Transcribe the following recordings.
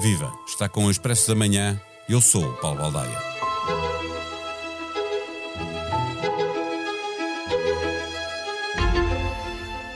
Viva! Está com o Expresso da Manhã. Eu sou o Paulo Baldaia.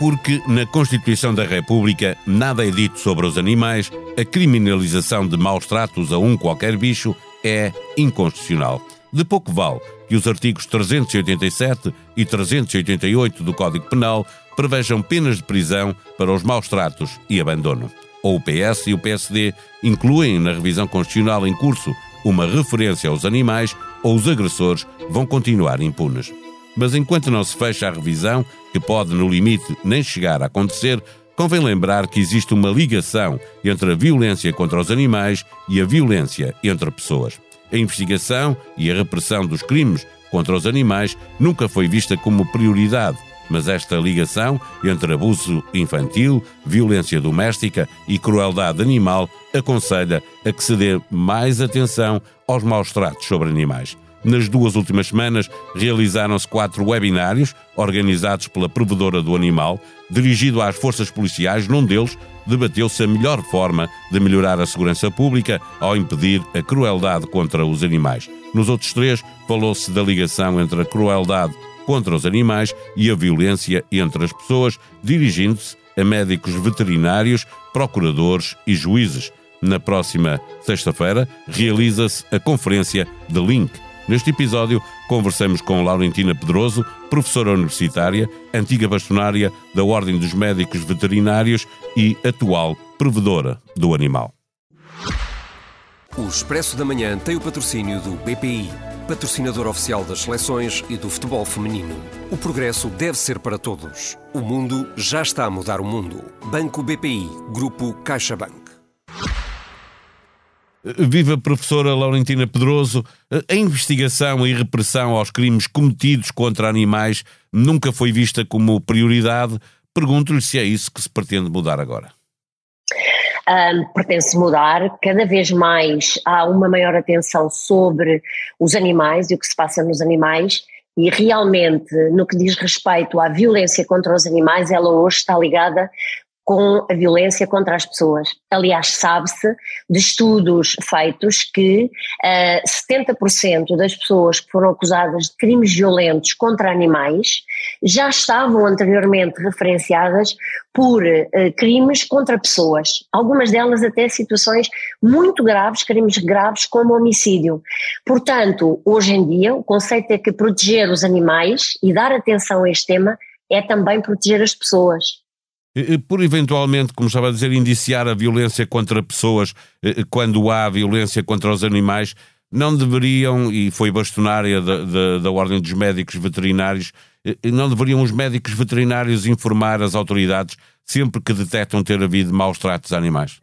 Porque na Constituição da República nada é dito sobre os animais, a criminalização de maus tratos a um qualquer bicho é inconstitucional. De pouco vale que os artigos 387 e 388 do Código Penal prevejam penas de prisão para os maus tratos e abandono ou o PS e o PSD incluem na revisão constitucional em curso uma referência aos animais ou os agressores vão continuar impunes. Mas enquanto não se fecha a revisão, que pode no limite nem chegar a acontecer, convém lembrar que existe uma ligação entre a violência contra os animais e a violência entre pessoas. A investigação e a repressão dos crimes contra os animais nunca foi vista como prioridade mas esta ligação entre abuso infantil, violência doméstica e crueldade animal aconselha a que se dê mais atenção aos maus tratos sobre animais. Nas duas últimas semanas, realizaram-se quatro webinários organizados pela provedora do animal, dirigido às forças policiais. Num deles, debateu-se a melhor forma de melhorar a segurança pública ao impedir a crueldade contra os animais. Nos outros três, falou-se da ligação entre a crueldade contra os animais e a violência entre as pessoas, dirigindo-se a médicos veterinários, procuradores e juízes. Na próxima sexta-feira realiza-se a conferência de Link. Neste episódio, conversamos com Laurentina Pedroso, professora universitária, antiga bastonária da Ordem dos Médicos Veterinários e atual provedora do animal. O Expresso da Manhã tem o patrocínio do BPI patrocinador oficial das seleções e do futebol feminino. O progresso deve ser para todos. O mundo já está a mudar o mundo. Banco BPI, Grupo CaixaBank. Viva professora Laurentina Pedroso. A investigação e repressão aos crimes cometidos contra animais nunca foi vista como prioridade. Pergunto-lhe se é isso que se pretende mudar agora um, pretende-se mudar. Cada vez mais há uma maior atenção sobre os animais e o que se passa nos animais. E realmente, no que diz respeito à violência contra os animais, ela hoje está ligada com a violência contra as pessoas. Aliás, sabe-se de estudos feitos que uh, eh, 70% das pessoas que foram acusadas de crimes violentos contra animais já estavam anteriormente referenciadas por uh, crimes contra pessoas. Algumas delas até situações muito graves, crimes graves como homicídio. Portanto, hoje em dia, o conceito é que proteger os animais e dar atenção a este tema é também proteger as pessoas por eventualmente, como estava a dizer, indiciar a violência contra pessoas quando há violência contra os animais, não deveriam, e foi bastonária da, da, da Ordem dos Médicos Veterinários, não deveriam os médicos veterinários informar as autoridades sempre que detectam ter havido maus tratos a animais?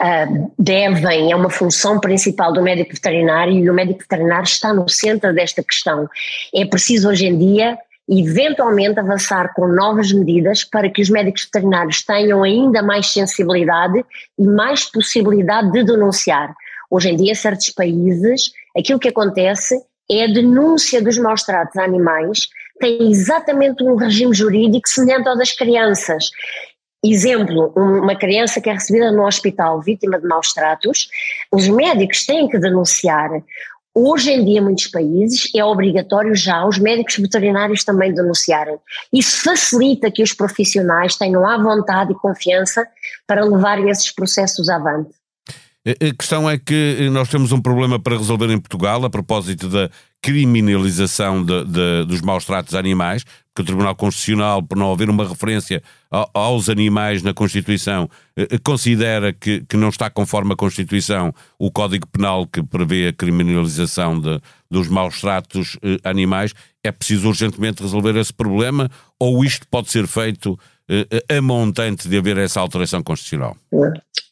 Uh, devem, é uma função principal do médico veterinário e o médico veterinário está no centro desta questão. É preciso hoje em dia eventualmente avançar com novas medidas para que os médicos veterinários tenham ainda mais sensibilidade e mais possibilidade de denunciar. Hoje em dia, certos países, aquilo que acontece é a denúncia dos maus tratos a animais tem exatamente um regime jurídico semelhante ao das crianças. Exemplo, uma criança que é recebida no hospital vítima de maus tratos, os médicos têm que denunciar. Hoje em dia, em muitos países, é obrigatório já os médicos veterinários também denunciarem. Isso facilita que os profissionais tenham a vontade e confiança para levarem esses processos avante. A questão é que nós temos um problema para resolver em Portugal a propósito da criminalização de, de, dos maus tratos animais, que o Tribunal Constitucional, por não haver uma referência aos animais na Constituição, eh, eh, considera que, que não está conforme a Constituição o Código Penal que prevê a criminalização de, dos maus tratos eh, animais. É preciso urgentemente resolver esse problema ou isto pode ser feito a montante de haver essa alteração constitucional?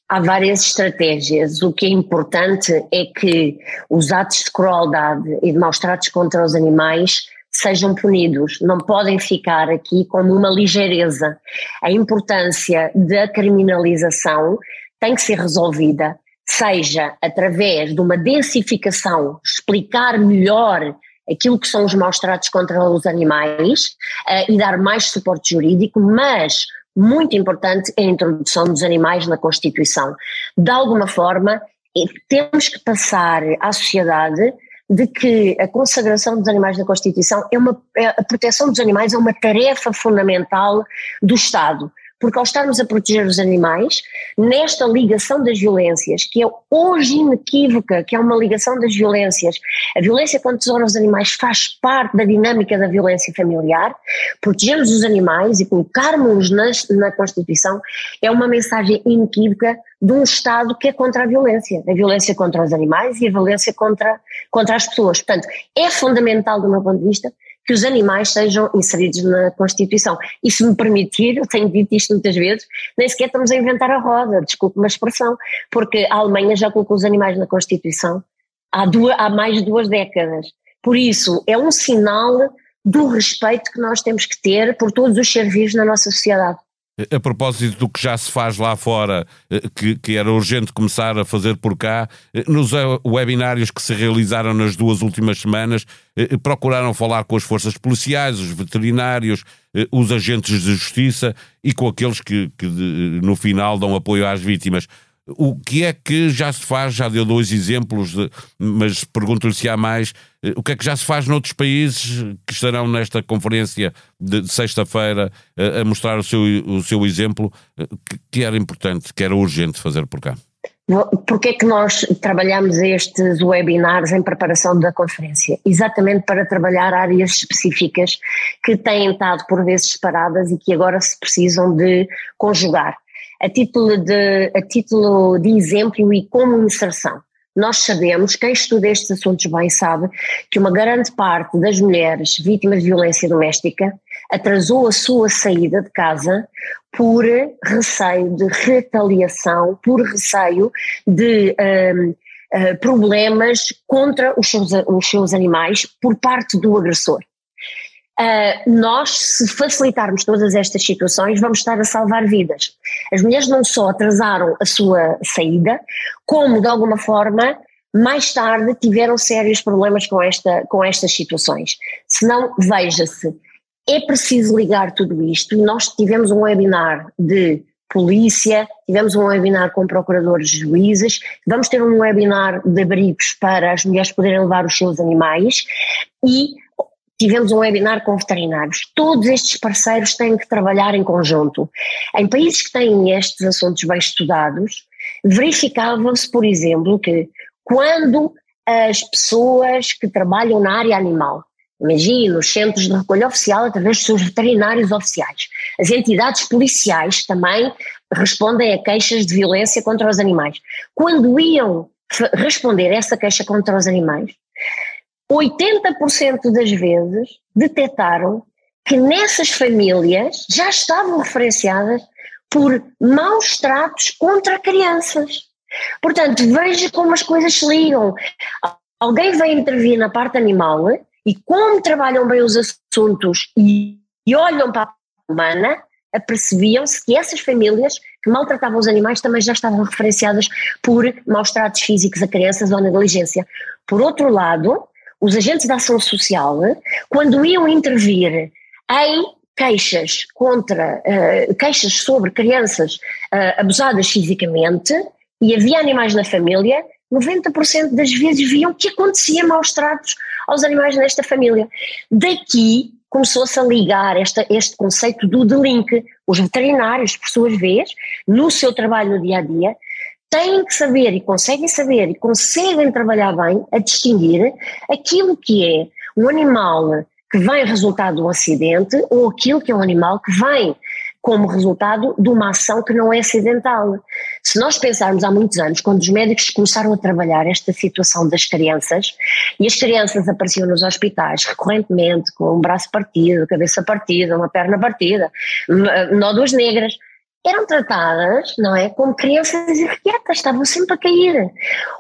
Há várias estratégias. O que é importante é que os atos de crueldade e de maus tratos contra os animais sejam punidos, não podem ficar aqui como uma ligeireza. A importância da criminalização tem que ser resolvida, seja através de uma densificação, explicar melhor aquilo que são os maus tratos contra os animais uh, e dar mais suporte jurídico, mas muito importante é a introdução dos animais na Constituição. De alguma forma, temos que passar à sociedade de que a consagração dos animais na Constituição é uma é, a proteção dos animais é uma tarefa fundamental do Estado porque ao estarmos a proteger os animais, nesta ligação das violências, que é hoje inequívoca, que é uma ligação das violências, a violência contra os animais faz parte da dinâmica da violência familiar, protegermos os animais e colocarmos na, na Constituição é uma mensagem inequívoca de um Estado que é contra a violência, a violência contra os animais e a violência contra, contra as pessoas. Portanto, é fundamental, do meu ponto de vista, que os animais sejam inseridos na Constituição. E se me permitir, eu tenho dito isto muitas vezes, nem sequer estamos a inventar a roda, desculpe uma expressão, porque a Alemanha já colocou os animais na Constituição há, duas, há mais de duas décadas. Por isso, é um sinal do respeito que nós temos que ter por todos os seres vivos na nossa sociedade. A propósito do que já se faz lá fora, eh, que, que, era urgente começar a fazer por cá, eh, nos webinários que se realizaram nas duas últimas semanas, eh, procuraram falar com as forças policiais, os veterinários, os agentes de justiça e com aqueles que, que no final dão apoio às vítimas. O que é que já se faz? Já deu dois exemplos, de, mas pergunto-lhe se há mais. Eh, o que é que já se faz noutros países que estarão nesta conferência de sexta-feira a, eh, a, mostrar o seu, o seu exemplo, eh, que, era importante, que era urgente fazer por cá? Porquê é que nós trabalhamos estes webinars em preparação da conferência? Exatamente para trabalhar áreas específicas que têm estado por vezes separadas e que agora se precisam de conjugar a título de, a título de exemplo e como inserção. Nós sabemos, quem estuda estes assuntos bem sabe, que uma grande parte das mulheres vítimas de violência doméstica atrasou a sua saída de casa por receio de retaliação, por receio de um, uh, hum, problemas contra os seus, os seus animais por parte do agressor. Uh, nós, se facilitarmos todas estas situações, vamos estar a salvar vidas. As mulheres não só atrasaram a sua saída, como de alguma forma, mais tarde tiveram sérios problemas com, esta, com estas situações. Se não, veja-se, é preciso ligar tudo isto. Nós tivemos um webinar de polícia, tivemos um webinar com procuradores juízes, vamos ter um webinar de abrigos para as mulheres poderem levar os seus animais e tivemos um webinar com veterinários. Todos estes parceiros têm que trabalhar em conjunto. Em países que têm estes assuntos bem estudados, verificava-se, por exemplo, que quando as pessoas que trabalham na área animal, imagina os centros de recolha oficial através dos seus veterinários oficiais, as entidades policiais também respondem a queixas de violência contra os animais. Quando iam responder essa queixa contra os animais, 80% das vezes detectaram que nessas famílias já estavam referenciadas por maus tratos contra crianças. Portanto, veja como as coisas se ligam. Alguém vem intervir na parte animal e como trabalham bem os assuntos e, e olham para a humana, apercebiam-se que essas famílias que maltratavam os animais também já estavam referenciadas por maus tratos físicos a crianças ou negligência. Por outro lado, os agentes da ação social, quando iam intervir em queixas contra, uh, queixas sobre crianças uh, abusadas fisicamente e havia animais na família, 90% das vezes viam que acontecia maus tratos aos animais nesta família. Daqui começou-se a ligar esta, este conceito do delink. Os veterinários, por sua vez, no seu trabalho no dia a dia, têm que saber e conseguem saber e conseguem trabalhar bem a distinguir aquilo que é um animal que vem resultado de um acidente ou aquilo que é um animal que vem como resultado de uma ação que não é acidental. Se nós pensarmos há muitos anos, quando os médicos começaram a trabalhar esta situação das crianças, e as crianças apareciam nos hospitais recorrentemente com um braço partido, cabeça partida, uma perna partida, nódulas negras, eram tratadas, não é, como crianças irrequietas, estavam sempre a cair.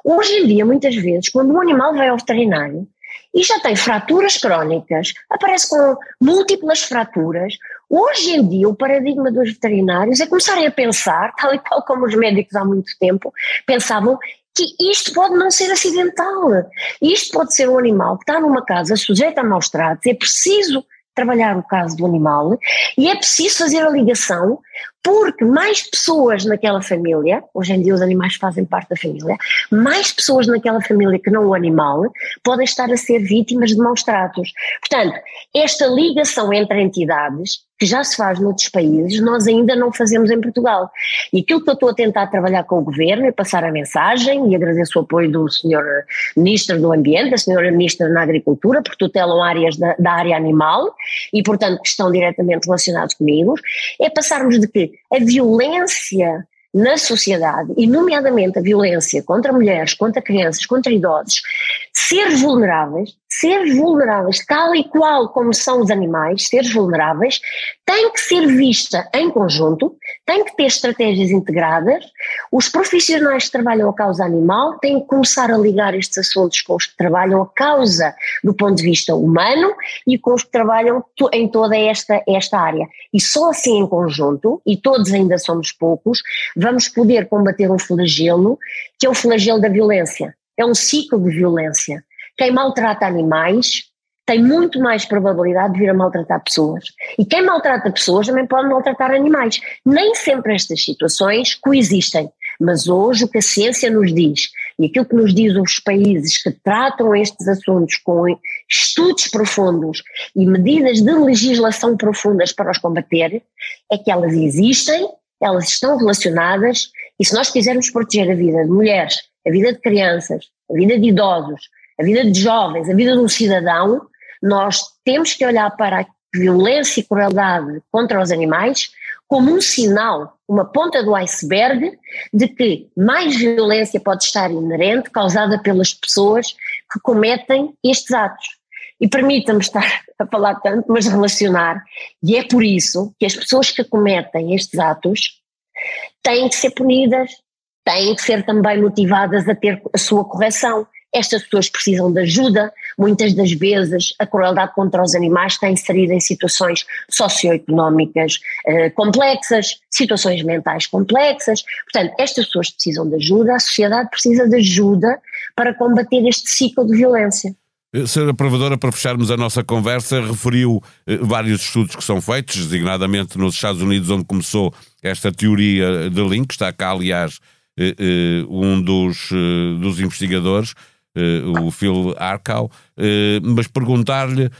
Hoje em dia, muitas vezes, quando um animal vai ao veterinário e já tem fraturas crónicas, aparece com múltiplas fraturas, hoje em dia o paradigma dos veterinários é começarem a pensar, tal e qual como os médicos há muito tempo pensavam, que isto pode não ser acidental. Isto pode ser um animal que está numa casa sujeito a maus tratos, é preciso trabalhar o caso do animal e é preciso fazer a ligação porque mais pessoas naquela família, hoje em dia os animais fazem parte da família, mais pessoas naquela família que não o animal podem estar a ser vítimas de maus tratos. Portanto, esta ligação entre entidades que já se faz noutros países, nós ainda não fazemos em Portugal. E aquilo que eu estou a tentar trabalhar com o Governo é passar a mensagem, e agradeço o apoio do Sr. Ministro do Ambiente, da Sra. Ministra da Agricultura, porque tutelam áreas da, da área animal e, portanto, que estão diretamente relacionados comigo, é passarmos de que a violência na sociedade, e nomeadamente a violência contra mulheres, contra crianças, contra idosos, seres vulneráveis, seres vulneráveis tal e qual como são os animais, seres vulneráveis, tem que ser vista em conjunto, tem que ter estratégias integradas, os profissionais que trabalham a causa animal têm que começar a ligar estes assuntos com os que trabalham a causa do ponto de vista humano e com os que trabalham em toda esta, esta área. E só assim em conjunto, e todos ainda somos poucos, vamos poder combater um flagelo, que é o flagelo da violência. É um ciclo de violência. Quem maltrata animais tem muito mais probabilidade de vir a maltratar pessoas. E quem maltrata pessoas também pode maltratar animais. Nem sempre estas situações coexistem. Mas hoje o que a ciência nos diz, e aquilo que nos diz os países que tratam estes assuntos com estudos profundos e medidas de legislação profundas para os combater, é que elas existem elas estão relacionadas e se nós quisermos proteger a vida de mulheres, a vida de crianças, a vida de idosos, a vida de jovens, a vida de um cidadão, nós temos que olhar para a violência e crueldade contra os animais como um sinal, uma ponta do iceberg de que mais violência pode estar inerente, causada pelas pessoas que cometem estes atos. E permita-me estar a falar tanto, mas relacionar. E é por isso que as pessoas que cometem estes atos têm que ser punidas, têm que ser também motivadas a ter a sua correção. Estas pessoas precisam de ajuda, muitas das vezes a crueldade contra os animais está inserida em situações socioeconómicas eh, complexas, situações mentais complexas, portanto estas pessoas precisam de ajuda, a sociedade precisa de ajuda para combater este ciclo de violência. Eh, Sra. Provadora, para fecharmos a nossa conversa, referiu eh, vários estudos que são feitos, designadamente nos Estados Unidos, onde começou esta teoria de link. Está cá, aliás, eh, eh, um dos, eh, dos investigadores, o Phil Arcal, mas perguntar-lhe,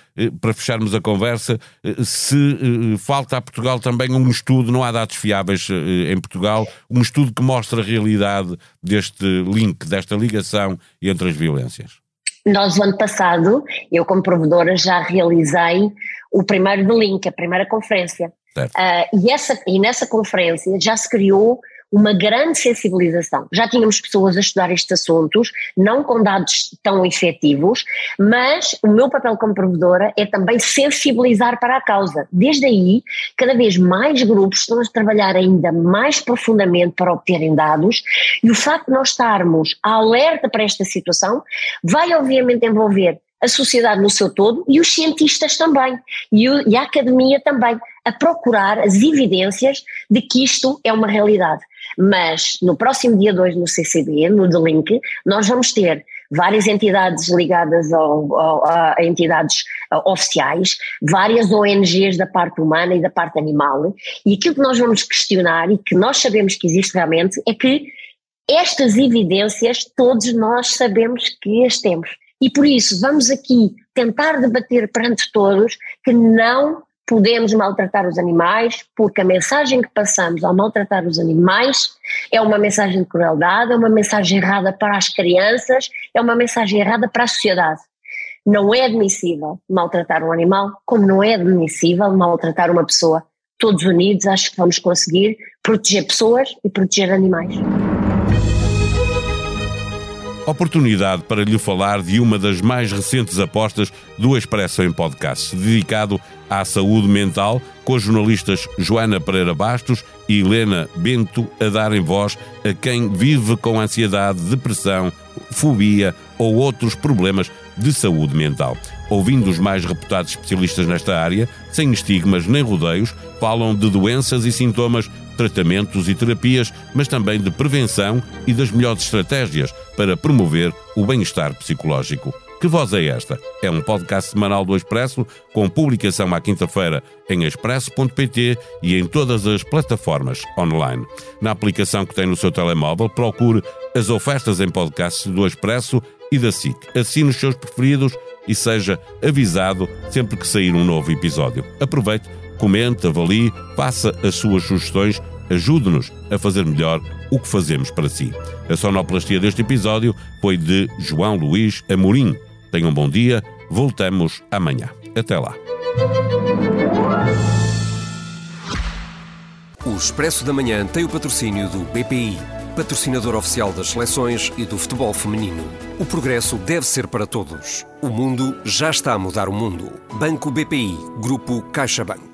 para fecharmos a conversa, se falta a Portugal também um estudo, não há dados fiáveis em Portugal, um estudo que mostra a realidade deste link, desta ligação entre as violências. Nós, no ano passado, eu como provedora já realizei o primeiro do Link, a primeira conferência. Uh, e, essa, e nessa conferência já se criou uma grande sensibilização. Já tínhamos pessoas a estudar estes assuntos, não com dados tão efetivos, mas o meu papel como provedora é também sensibilizar para a causa. Desde aí, cada vez mais grupos estão a trabalhar ainda mais profundamente para obterem dados e o facto de nós estarmos alerta para esta situação vai obviamente envolver a sociedade no seu todo e os cientistas também, e, o, e, a academia também, a procurar as evidências de que isto é uma realidade. Mas no próximo dia 2 no CCB, no The Link, nós vamos ter várias entidades ligadas ao, ao, a entidades oficiais, várias ONGs da parte humana e da parte animal, e aquilo que nós vamos questionar e que nós sabemos que existe realmente é que estas evidências todos nós sabemos que as temos. E por isso vamos aqui tentar debater perante todos que não podemos maltratar os animais, porque a mensagem que passamos ao maltratar os animais é uma mensagem de crueldade, é uma mensagem errada para as crianças, é uma mensagem errada para a sociedade. Não é admissível maltratar um animal, como não é admissível maltratar uma pessoa. Todos unidos, acho que vamos conseguir proteger pessoas e proteger animais. Oportunidade para lhe falar de uma das mais recentes apostas do Expresso em Podcast, dedicado à saúde mental, com as jornalistas Joana Pereira Bastos e Helena Bento a darem voz a quem vive com ansiedade, depressão, fobia ou outros problemas de saúde mental. Ouvindo os mais reputados especialistas nesta área, sem estigmas nem rodeios, falam de doenças e sintomas tratamentos e terapias, mas também de prevenção e das melhores estratégias para promover o bem-estar psicológico. Que Voz é Esta? É um podcast semanal do Expresso, com publicação à quinta-feira em expresso.pt e em todas as plataformas online. Na aplicação que tem no seu telemóvel, procure as ofertas em podcast do Expresso e da SIC. Assine os seus preferidos e seja avisado sempre que sair um novo episódio. Aproveite, comente, avalie, faça as suas sugestões, ajude-nos a fazer melhor o que fazemos para si. A sonoplastia deste episódio foi de João Luís Amorim. Tenham um bom dia, voltamos amanhã. Até lá. O Expresso da Manhã tem o patrocínio do BPI, patrocinador oficial das seleções e do futebol feminino. O progresso deve ser para todos. O mundo já está a mudar o mundo. Banco BPI, Grupo CaixaBank.